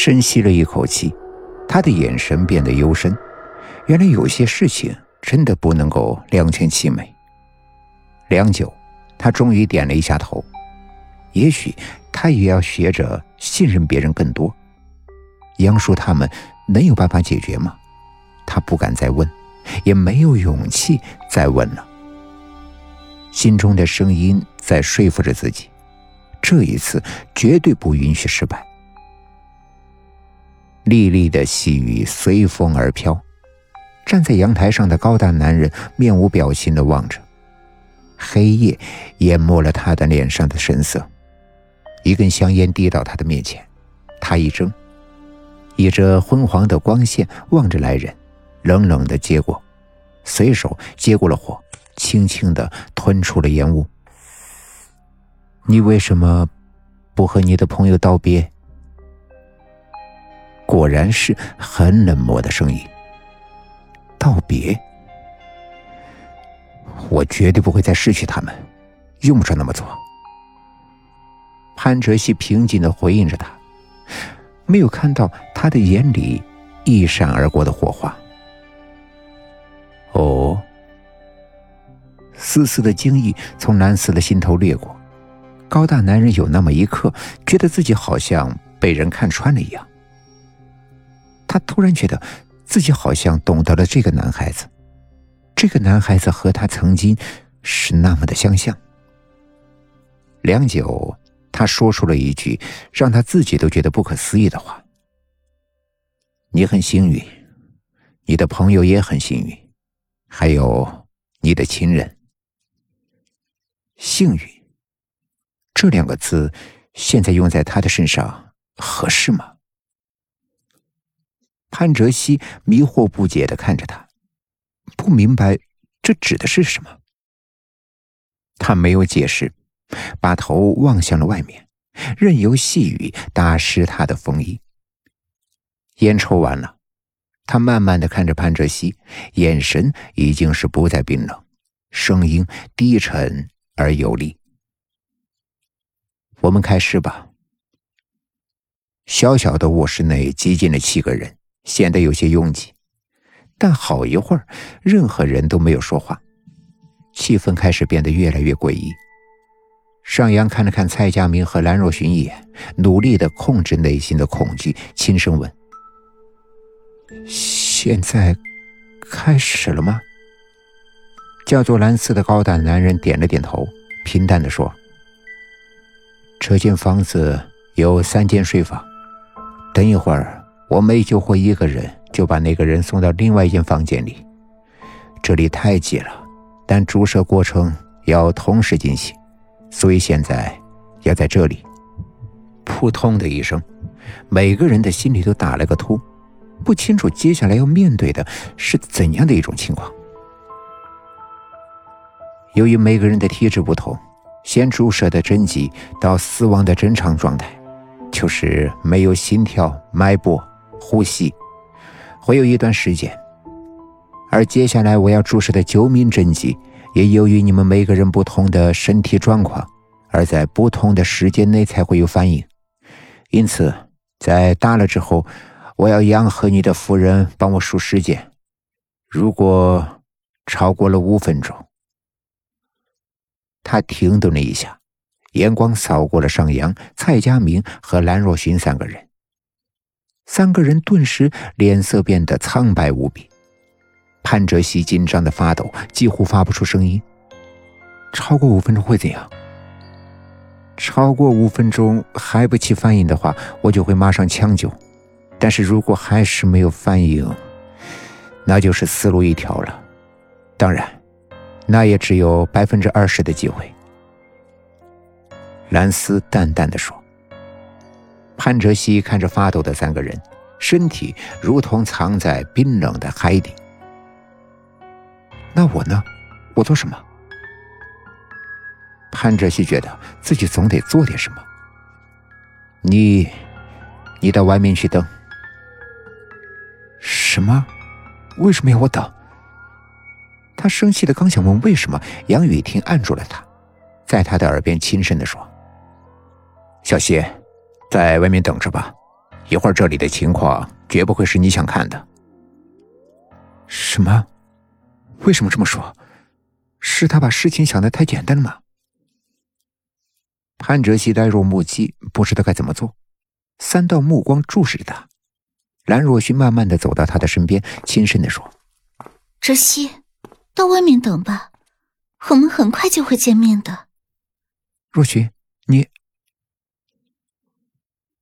深吸了一口气，他的眼神变得幽深。原来有些事情真的不能够两全其美。良久，他终于点了一下头。也许他也要学着信任别人更多。杨叔他们能有办法解决吗？他不敢再问，也没有勇气再问了。心中的声音在说服着自己，这一次绝对不允许失败。沥沥的细雨随风而飘。站在阳台上的高大男人面无表情的望着，黑夜淹没了他的脸上的神色。一根香烟递到他的面前，他一怔，以着昏黄的光线望着来人，冷冷的接过，随手接过了火，轻轻的吞出了烟雾。你为什么不和你的朋友道别？果然是很冷漠的声音。道别，我绝对不会再失去他们，用不着那么做。潘哲熙平静的回应着他，没有看到他的眼里一闪而过的火花。哦，丝丝的惊异从蓝色的心头掠过，高大男人有那么一刻觉得自己好像被人看穿了一样，他突然觉得。自己好像懂得了这个男孩子，这个男孩子和他曾经是那么的相像。良久，他说出了一句让他自己都觉得不可思议的话：“你很幸运，你的朋友也很幸运，还有你的亲人。幸运这两个字，现在用在他的身上合适吗？”潘哲熙迷惑不解的看着他，不明白这指的是什么。他没有解释，把头望向了外面，任由细雨打湿他的风衣。烟抽完了，他慢慢的看着潘哲熙，眼神已经是不再冰冷，声音低沉而有力。我们开始吧。小小的卧室内挤进了七个人。显得有些拥挤，但好一会儿，任何人都没有说话，气氛开始变得越来越诡异。尚阳看了看蔡佳明和兰若寻一眼，努力的控制内心的恐惧，轻声问：“现在开始了吗？”叫做蓝斯的高大男人点了点头，平淡的说：“这间房子有三间睡房，等一会儿。”我每救活一个人，就把那个人送到另外一间房间里。这里太挤了，但注射过程要同时进行，所以现在要在这里。扑通的一声，每个人的心里都打了个突，不清楚接下来要面对的是怎样的一种情况。由于每个人的体质不同，先注射的针剂到死亡的正常状态，就是没有心跳、脉搏。呼吸会有一段时间，而接下来我要注射的救命针剂，也由于你们每个人不同的身体状况，而在不同的时间内才会有反应。因此，在打了之后，我要杨和你的夫人帮我数时间。如果超过了五分钟，他停顿了一下，眼光扫过了上扬、蔡佳明和兰若寻三个人。三个人顿时脸色变得苍白无比，潘哲熙紧张的发抖，几乎发不出声音。超过五分钟会怎样？超过五分钟还不起反应的话，我就会马上抢救。但是如果还是没有反应，那就是死路一条了。当然，那也只有百分之二十的机会。蓝斯淡淡的说。潘哲熙看着发抖的三个人，身体如同藏在冰冷的海底。那我呢？我做什么？潘哲熙觉得自己总得做点什么。你，你到外面去等。什么？为什么要我等？他生气的刚想问为什么，杨雨婷按住了他，在他的耳边轻声的说：“小谢。”在外面等着吧，一会儿这里的情况绝不会是你想看的。什么？为什么这么说？是他把事情想的太简单了吗？潘哲熙呆若木鸡，不知道该怎么做。三道目光注视着他。兰若虚慢慢的走到他的身边，轻声的说：“哲熙，到外面等吧，我们很快就会见面的。”若虚，你……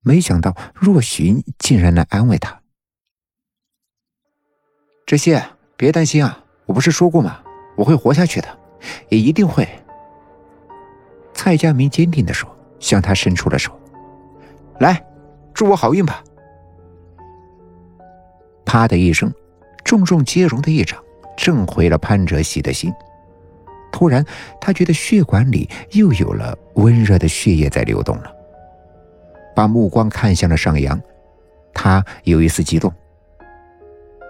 没想到若寻竟然来安慰他。哲熙，别担心啊，我不是说过吗？我会活下去的，也一定会。蔡佳明坚定的说，向他伸出了手：“来，祝我好运吧。”啪的一声，重重接容的一掌震回了潘哲熙的心。突然，他觉得血管里又有了温热的血液在流动了。把目光看向了尚阳，他有一丝激动。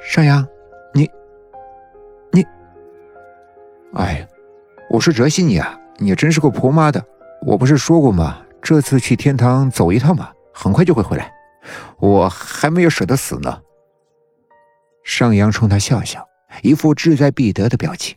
尚阳，你，你，哎，我是哲熙你啊，你真是个婆妈的！我不是说过吗？这次去天堂走一趟嘛，很快就会回来，我还没有舍得死呢。尚阳冲他笑笑，一副志在必得的表情。